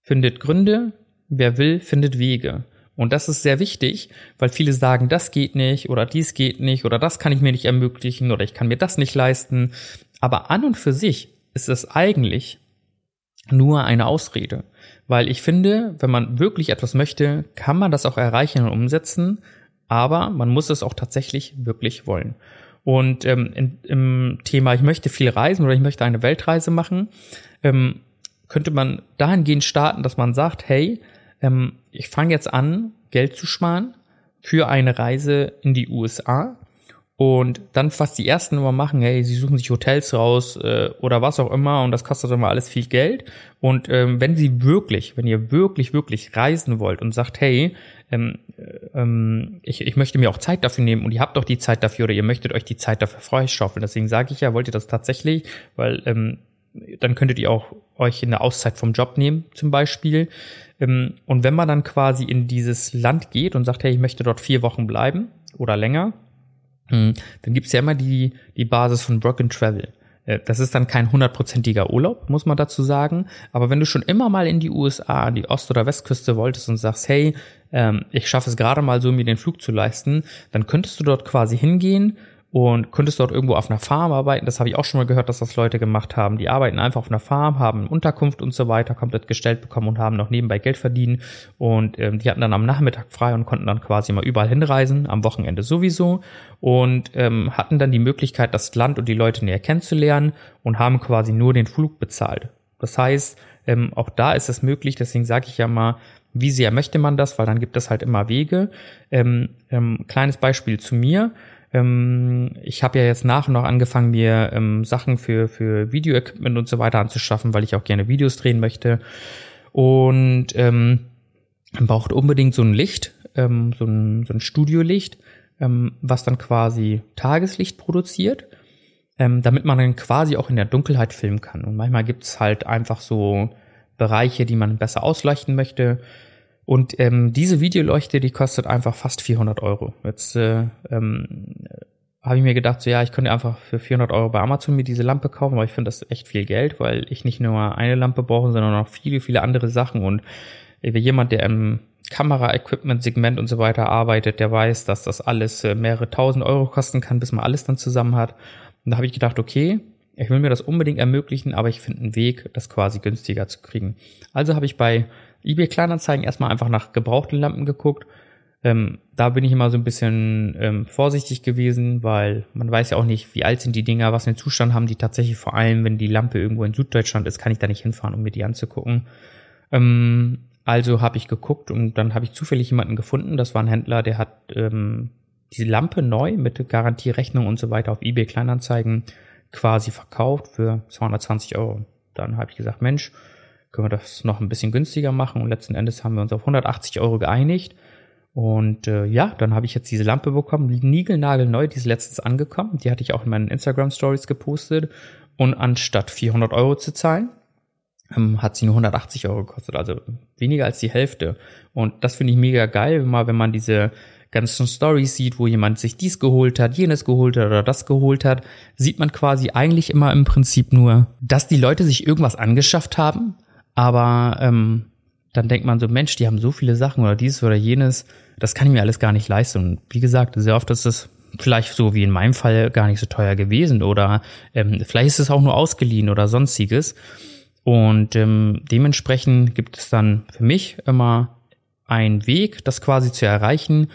findet Gründe, wer will, findet Wege. Und das ist sehr wichtig, weil viele sagen, das geht nicht oder dies geht nicht oder das kann ich mir nicht ermöglichen oder ich kann mir das nicht leisten. Aber an und für sich ist es eigentlich nur eine Ausrede. Weil ich finde, wenn man wirklich etwas möchte, kann man das auch erreichen und umsetzen, aber man muss es auch tatsächlich wirklich wollen. Und ähm, in, im Thema, ich möchte viel reisen oder ich möchte eine Weltreise machen, ähm, könnte man dahingehend starten, dass man sagt, hey, ähm, ich fange jetzt an, Geld zu sparen für eine Reise in die USA und dann fast die ersten immer machen, hey, sie suchen sich Hotels raus äh, oder was auch immer und das kostet immer alles viel Geld. Und ähm, wenn sie wirklich, wenn ihr wirklich, wirklich reisen wollt und sagt, hey, ähm, äh, ähm, ich, ich möchte mir auch Zeit dafür nehmen und ihr habt doch die Zeit dafür oder ihr möchtet euch die Zeit dafür freischaufeln. Deswegen sage ich ja, wollt ihr das tatsächlich, weil ähm, dann könntet ihr auch euch eine Auszeit vom Job nehmen, zum Beispiel. Ähm, und wenn man dann quasi in dieses Land geht und sagt, hey, ich möchte dort vier Wochen bleiben oder länger, hm, dann gibt's ja immer die, die Basis von Work and Travel. Äh, das ist dann kein hundertprozentiger Urlaub, muss man dazu sagen. Aber wenn du schon immer mal in die USA, an die Ost- oder Westküste wolltest und sagst, hey, ähm, ich schaffe es gerade mal so, mir den Flug zu leisten, dann könntest du dort quasi hingehen und könntest dort irgendwo auf einer Farm arbeiten. Das habe ich auch schon mal gehört, dass das Leute gemacht haben. Die arbeiten einfach auf einer Farm, haben Unterkunft und so weiter komplett gestellt bekommen und haben noch nebenbei Geld verdienen. Und ähm, die hatten dann am Nachmittag frei und konnten dann quasi mal überall hinreisen, am Wochenende sowieso. Und ähm, hatten dann die Möglichkeit, das Land und die Leute näher kennenzulernen und haben quasi nur den Flug bezahlt. Das heißt, ähm, auch da ist es möglich, deswegen sage ich ja mal, wie sehr möchte man das, weil dann gibt es halt immer Wege. Ähm, ähm, kleines Beispiel zu mir. Ähm, ich habe ja jetzt nach und nach angefangen, mir ähm, Sachen für, für Video-Equipment und so weiter anzuschaffen, weil ich auch gerne Videos drehen möchte. Und ähm, man braucht unbedingt so ein Licht, ähm, so ein, so ein Studiolicht, ähm, was dann quasi Tageslicht produziert, ähm, damit man dann quasi auch in der Dunkelheit filmen kann. Und manchmal gibt's halt einfach so Bereiche, die man besser ausleuchten möchte. Und ähm, diese Videoleuchte, die kostet einfach fast 400 Euro. Jetzt äh, ähm, habe ich mir gedacht, so ja, ich könnte einfach für 400 Euro bei Amazon mir diese Lampe kaufen, aber ich finde das echt viel Geld, weil ich nicht nur eine Lampe brauche, sondern auch viele, viele andere Sachen. Und äh, jemand, der im Kamera-Equipment-Segment und so weiter arbeitet, der weiß, dass das alles äh, mehrere tausend Euro kosten kann, bis man alles dann zusammen hat. Und da habe ich gedacht, okay, ich will mir das unbedingt ermöglichen, aber ich finde einen Weg, das quasi günstiger zu kriegen. Also habe ich bei eBay Kleinanzeigen erstmal einfach nach gebrauchten Lampen geguckt. Ähm, da bin ich immer so ein bisschen ähm, vorsichtig gewesen, weil man weiß ja auch nicht, wie alt sind die Dinger, was für einen Zustand haben die tatsächlich. Vor allem, wenn die Lampe irgendwo in Süddeutschland ist, kann ich da nicht hinfahren, um mir die anzugucken. Ähm, also habe ich geguckt und dann habe ich zufällig jemanden gefunden. Das war ein Händler, der hat ähm, diese Lampe neu mit Garantierechnung und so weiter auf eBay Kleinanzeigen quasi verkauft für 220 Euro. Dann habe ich gesagt, Mensch, können wir das noch ein bisschen günstiger machen und letzten Endes haben wir uns auf 180 Euro geeinigt. Und äh, ja, dann habe ich jetzt diese Lampe bekommen, niegelnagelneu, die ist letztens angekommen. Die hatte ich auch in meinen Instagram Stories gepostet. Und anstatt 400 Euro zu zahlen, ähm, hat sie nur 180 Euro gekostet, also weniger als die Hälfte. Und das finde ich mega geil, immer wenn man diese ganzen Stories sieht, wo jemand sich dies geholt hat, jenes geholt hat oder das geholt hat, sieht man quasi eigentlich immer im Prinzip nur, dass die Leute sich irgendwas angeschafft haben, aber ähm, dann denkt man so, Mensch, die haben so viele Sachen oder dieses oder jenes, das kann ich mir alles gar nicht leisten. Und wie gesagt, sehr oft ist es vielleicht so wie in meinem Fall gar nicht so teuer gewesen oder ähm, vielleicht ist es auch nur ausgeliehen oder sonstiges. Und ähm, dementsprechend gibt es dann für mich immer einen Weg, das quasi zu erreichen,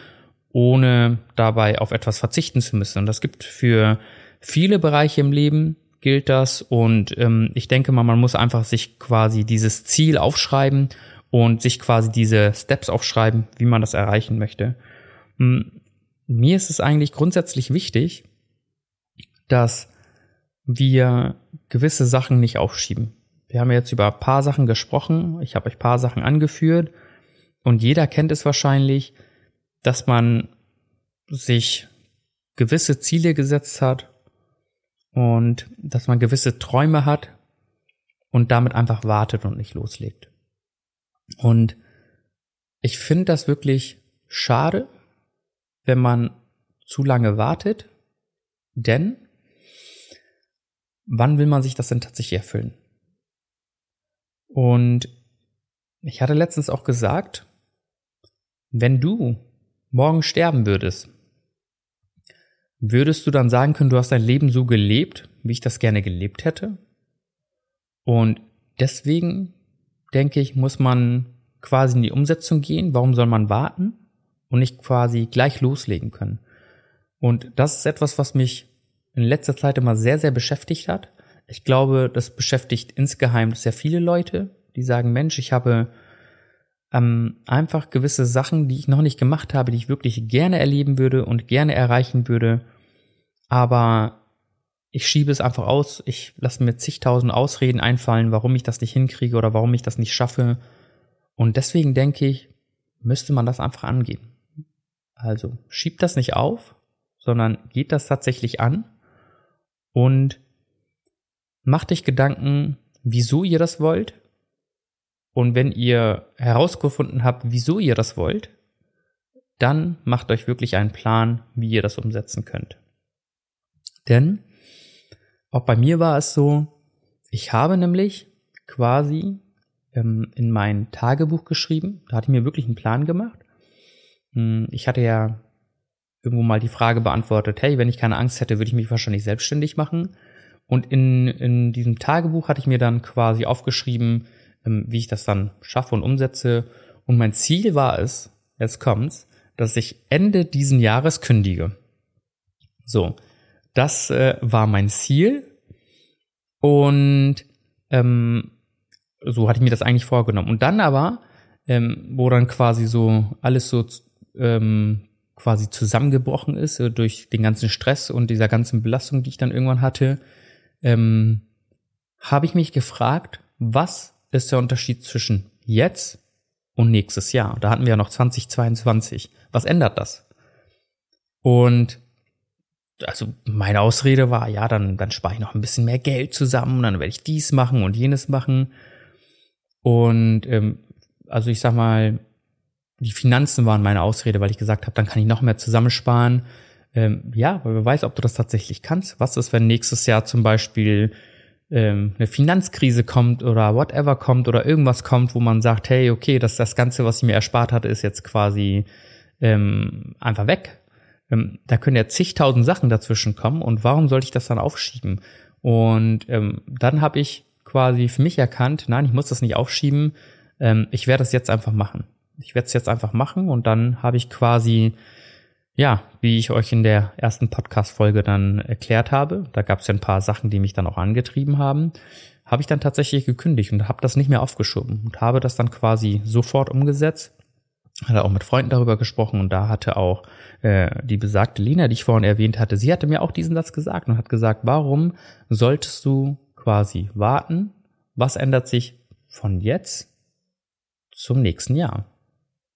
ohne dabei auf etwas verzichten zu müssen. Und das gibt für viele Bereiche im Leben gilt das. Und ähm, ich denke mal, man muss einfach sich quasi dieses Ziel aufschreiben und sich quasi diese Steps aufschreiben, wie man das erreichen möchte. Hm, mir ist es eigentlich grundsätzlich wichtig, dass wir gewisse Sachen nicht aufschieben. Wir haben jetzt über ein paar Sachen gesprochen, ich habe euch ein paar Sachen angeführt und jeder kennt es wahrscheinlich, dass man sich gewisse Ziele gesetzt hat und dass man gewisse Träume hat und damit einfach wartet und nicht loslegt. Und ich finde das wirklich schade, wenn man zu lange wartet, denn wann will man sich das denn tatsächlich erfüllen? Und ich hatte letztens auch gesagt, wenn du morgen sterben würdest, würdest du dann sagen können, du hast dein Leben so gelebt, wie ich das gerne gelebt hätte? Und deswegen denke ich, muss man quasi in die Umsetzung gehen. Warum soll man warten und nicht quasi gleich loslegen können? Und das ist etwas, was mich in letzter Zeit immer sehr, sehr beschäftigt hat. Ich glaube, das beschäftigt insgeheim sehr viele Leute, die sagen, Mensch, ich habe ähm, einfach gewisse Sachen, die ich noch nicht gemacht habe, die ich wirklich gerne erleben würde und gerne erreichen würde. Aber ich schiebe es einfach aus. Ich lasse mir zigtausend Ausreden einfallen, warum ich das nicht hinkriege oder warum ich das nicht schaffe. Und deswegen denke ich, müsste man das einfach angehen. Also schiebt das nicht auf, sondern geht das tatsächlich an und macht euch Gedanken, wieso ihr das wollt und wenn ihr herausgefunden habt, wieso ihr das wollt, dann macht euch wirklich einen Plan, wie ihr das umsetzen könnt. Denn auch bei mir war es so, ich habe nämlich quasi ähm, in mein Tagebuch geschrieben, da hatte ich mir wirklich einen Plan gemacht. Hm, ich hatte ja irgendwo mal die Frage beantwortet, hey, wenn ich keine Angst hätte, würde ich mich wahrscheinlich selbstständig machen. Und in, in diesem Tagebuch hatte ich mir dann quasi aufgeschrieben, wie ich das dann schaffe und umsetze. Und mein Ziel war es, jetzt kommt's, dass ich Ende diesen Jahres kündige. So, das äh, war mein Ziel. Und ähm, so hatte ich mir das eigentlich vorgenommen. Und dann aber, ähm, wo dann quasi so alles so ähm, quasi zusammengebrochen ist äh, durch den ganzen Stress und dieser ganzen Belastung, die ich dann irgendwann hatte, ähm, habe ich mich gefragt, was ist der Unterschied zwischen jetzt und nächstes Jahr? Da hatten wir ja noch 2022. Was ändert das? Und also meine Ausrede war, ja, dann, dann spare ich noch ein bisschen mehr Geld zusammen, dann werde ich dies machen und jenes machen. Und ähm, also ich sag mal, die Finanzen waren meine Ausrede, weil ich gesagt habe, dann kann ich noch mehr zusammensparen. Ähm, ja, weil wer weiß, ob du das tatsächlich kannst. Was ist, wenn nächstes Jahr zum Beispiel ähm, eine Finanzkrise kommt oder whatever kommt oder irgendwas kommt, wo man sagt, hey, okay, das das Ganze, was ich mir erspart hatte, ist jetzt quasi ähm, einfach weg. ähm, da können ja zigtausend Sachen dazwischen kommen und warum sollte ich das dann aufschieben? Und ähm, dann habe ich quasi für mich erkannt, nein, ich muss das nicht aufschieben, ähm, ich werde das jetzt einfach machen. Ich werde es jetzt einfach machen und dann habe ich quasi, ja, wie ich euch in der ersten Podcast-Folge dann erklärt habe, da gab es ja ein paar Sachen, die mich dann auch angetrieben haben, habe ich dann tatsächlich gekündigt und habe das nicht mehr aufgeschoben und habe das dann quasi sofort umgesetzt. Hatte auch mit Freunden darüber gesprochen und da hatte auch äh, die besagte Lina, die ich vorhin erwähnt hatte, sie hatte mir auch diesen Satz gesagt und hat gesagt, warum solltest du quasi warten? Was ändert sich von jetzt zum nächsten Jahr?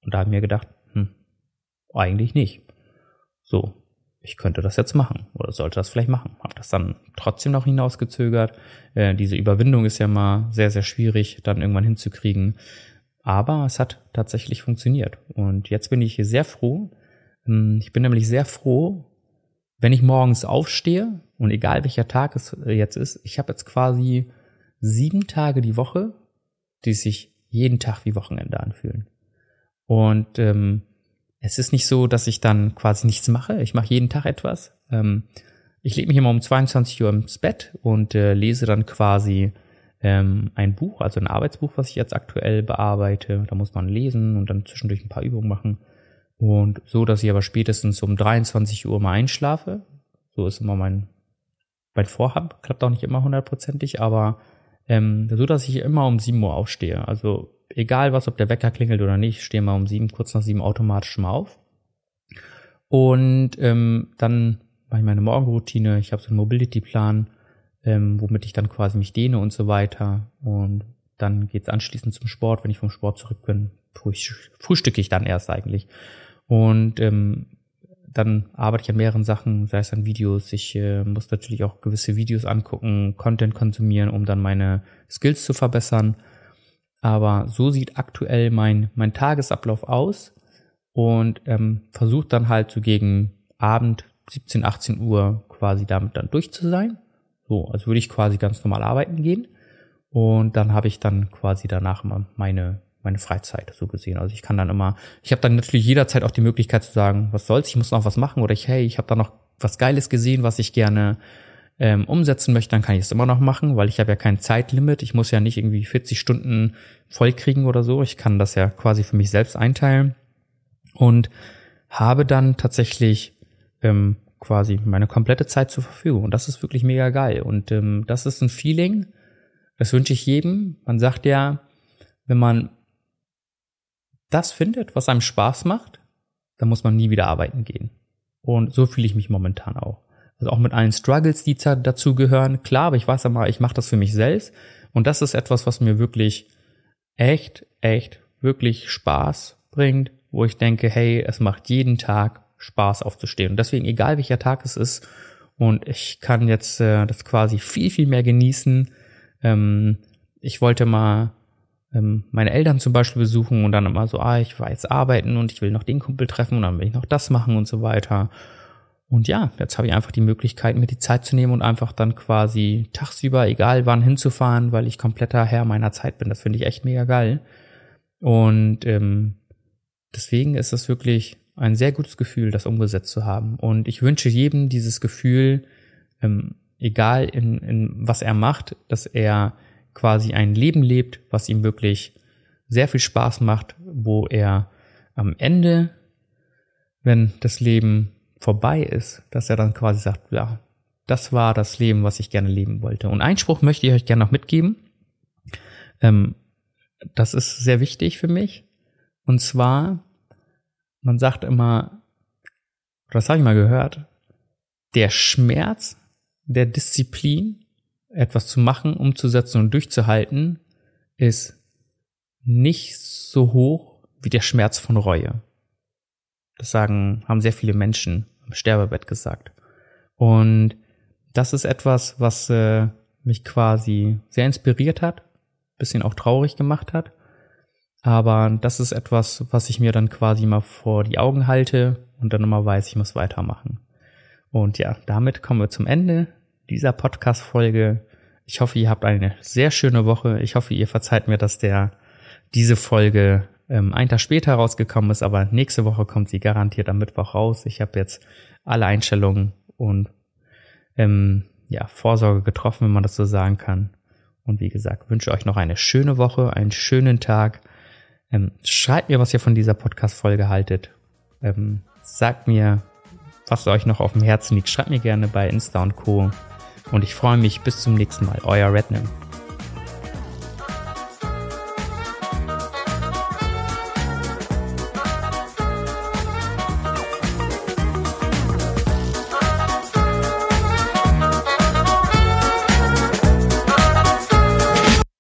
Und da habe ich mir gedacht, hm, eigentlich nicht. So, ich könnte das jetzt machen oder sollte das vielleicht machen. Habe das dann trotzdem noch hinausgezögert. Äh, diese Überwindung ist ja mal sehr, sehr schwierig, dann irgendwann hinzukriegen. Aber es hat tatsächlich funktioniert. Und jetzt bin ich sehr froh. Hm, ich bin nämlich sehr froh, wenn ich morgens aufstehe und egal welcher Tag es äh, jetzt ist, ich habe jetzt quasi sieben Tage die Woche, die sich jeden Tag wie Wochenende anfühlen. Und ähm, es ist nicht so, dass ich dann quasi nichts mache. Ich mache jeden Tag etwas. Ähm, ich lege mich immer um 22 Uhr ins Bett und äh, lese dann quasi ähm, ein Buch, also ein Arbeitsbuch, was ich jetzt aktuell bearbeite. Da muss man lesen und dann zwischendurch ein paar Übungen machen. Und so, dass ich aber spätestens um 23 Uhr mal einschlafe. So ist immer mein, mein Vorhaben. Klappt auch nicht immer hundertprozentig, aber ähm, so, dass ich immer um 7 Uhr aufstehe. Also egal was, ob der Wecker klingelt oder nicht, ich stehe mal um sieben, kurz nach sieben automatisch mal auf. Und ähm, dann mache ich meine Morgenroutine, ich habe so einen Mobility-Plan, ähm, womit ich dann quasi mich dehne und so weiter. Und dann geht's anschließend zum Sport. Wenn ich vom Sport zurück bin, frühstücke ich dann erst eigentlich. Und ähm, dann arbeite ich an mehreren Sachen, sei es an Videos. Ich äh, muss natürlich auch gewisse Videos angucken, Content konsumieren, um dann meine Skills zu verbessern. Aber so sieht aktuell mein, mein Tagesablauf aus und ähm, versucht dann halt so gegen Abend 17, 18 Uhr quasi damit dann durch zu sein. So, also würde ich quasi ganz normal arbeiten gehen. Und dann habe ich dann quasi danach immer meine, meine Freizeit so gesehen. Also ich kann dann immer, ich habe dann natürlich jederzeit auch die Möglichkeit zu sagen, was soll's, ich muss noch was machen oder ich, hey, ich habe da noch was Geiles gesehen, was ich gerne ähm, umsetzen möchte, dann kann ich es immer noch machen, weil ich habe ja kein Zeitlimit. Ich muss ja nicht irgendwie 40 Stunden voll kriegen oder so. Ich kann das ja quasi für mich selbst einteilen und habe dann tatsächlich ähm, quasi meine komplette Zeit zur Verfügung. Und das ist wirklich mega geil. Und ähm, das ist ein Feeling, das wünsche ich jedem. Man sagt ja, wenn man das findet, was einem Spaß macht, dann muss man nie wieder arbeiten gehen. Und so fühle ich mich momentan auch. Also auch mit allen Struggles, die dazu gehören. Klar, aber ich weiß aber, ich mache das für mich selbst. Und das ist etwas, was mir wirklich echt, echt, wirklich Spaß bringt, wo ich denke, hey, es macht jeden Tag Spaß aufzustehen. Und deswegen, egal welcher Tag es ist, und ich kann jetzt äh, das quasi viel, viel mehr genießen. Ähm, ich wollte mal ähm, meine Eltern zum Beispiel besuchen und dann immer so, ah, ich war jetzt arbeiten und ich will noch den Kumpel treffen und dann will ich noch das machen und so weiter. Und ja, jetzt habe ich einfach die Möglichkeit, mir die Zeit zu nehmen und einfach dann quasi tagsüber, egal wann, hinzufahren, weil ich kompletter Herr meiner Zeit bin. Das finde ich echt mega geil. Und ähm, deswegen ist es wirklich ein sehr gutes Gefühl, das umgesetzt zu haben. Und ich wünsche jedem dieses Gefühl, ähm, egal in, in was er macht, dass er quasi ein Leben lebt, was ihm wirklich sehr viel Spaß macht, wo er am Ende, wenn das Leben vorbei ist, dass er dann quasi sagt, ja, das war das Leben, was ich gerne leben wollte. Und einen Spruch möchte ich euch gerne noch mitgeben. Ähm, das ist sehr wichtig für mich. Und zwar, man sagt immer, das habe ich mal gehört, der Schmerz der Disziplin, etwas zu machen, umzusetzen und durchzuhalten, ist nicht so hoch wie der Schmerz von Reue. Das sagen, haben sehr viele Menschen Sterbebett gesagt. Und das ist etwas, was äh, mich quasi sehr inspiriert hat, bisschen auch traurig gemacht hat. Aber das ist etwas, was ich mir dann quasi mal vor die Augen halte und dann immer weiß, ich muss weitermachen. Und ja, damit kommen wir zum Ende dieser Podcast-Folge. Ich hoffe, ihr habt eine sehr schöne Woche. Ich hoffe, ihr verzeiht mir, dass der diese Folge ähm, einen Tag später rausgekommen ist, aber nächste Woche kommt sie garantiert am Mittwoch raus. Ich habe jetzt alle Einstellungen und ähm, ja, Vorsorge getroffen, wenn man das so sagen kann. Und wie gesagt, wünsche euch noch eine schöne Woche, einen schönen Tag. Ähm, schreibt mir, was ihr von dieser Podcast-Folge haltet. Ähm, sagt mir, was euch noch auf dem Herzen liegt. Schreibt mir gerne bei Insta und Co. Und ich freue mich bis zum nächsten Mal. Euer Redman.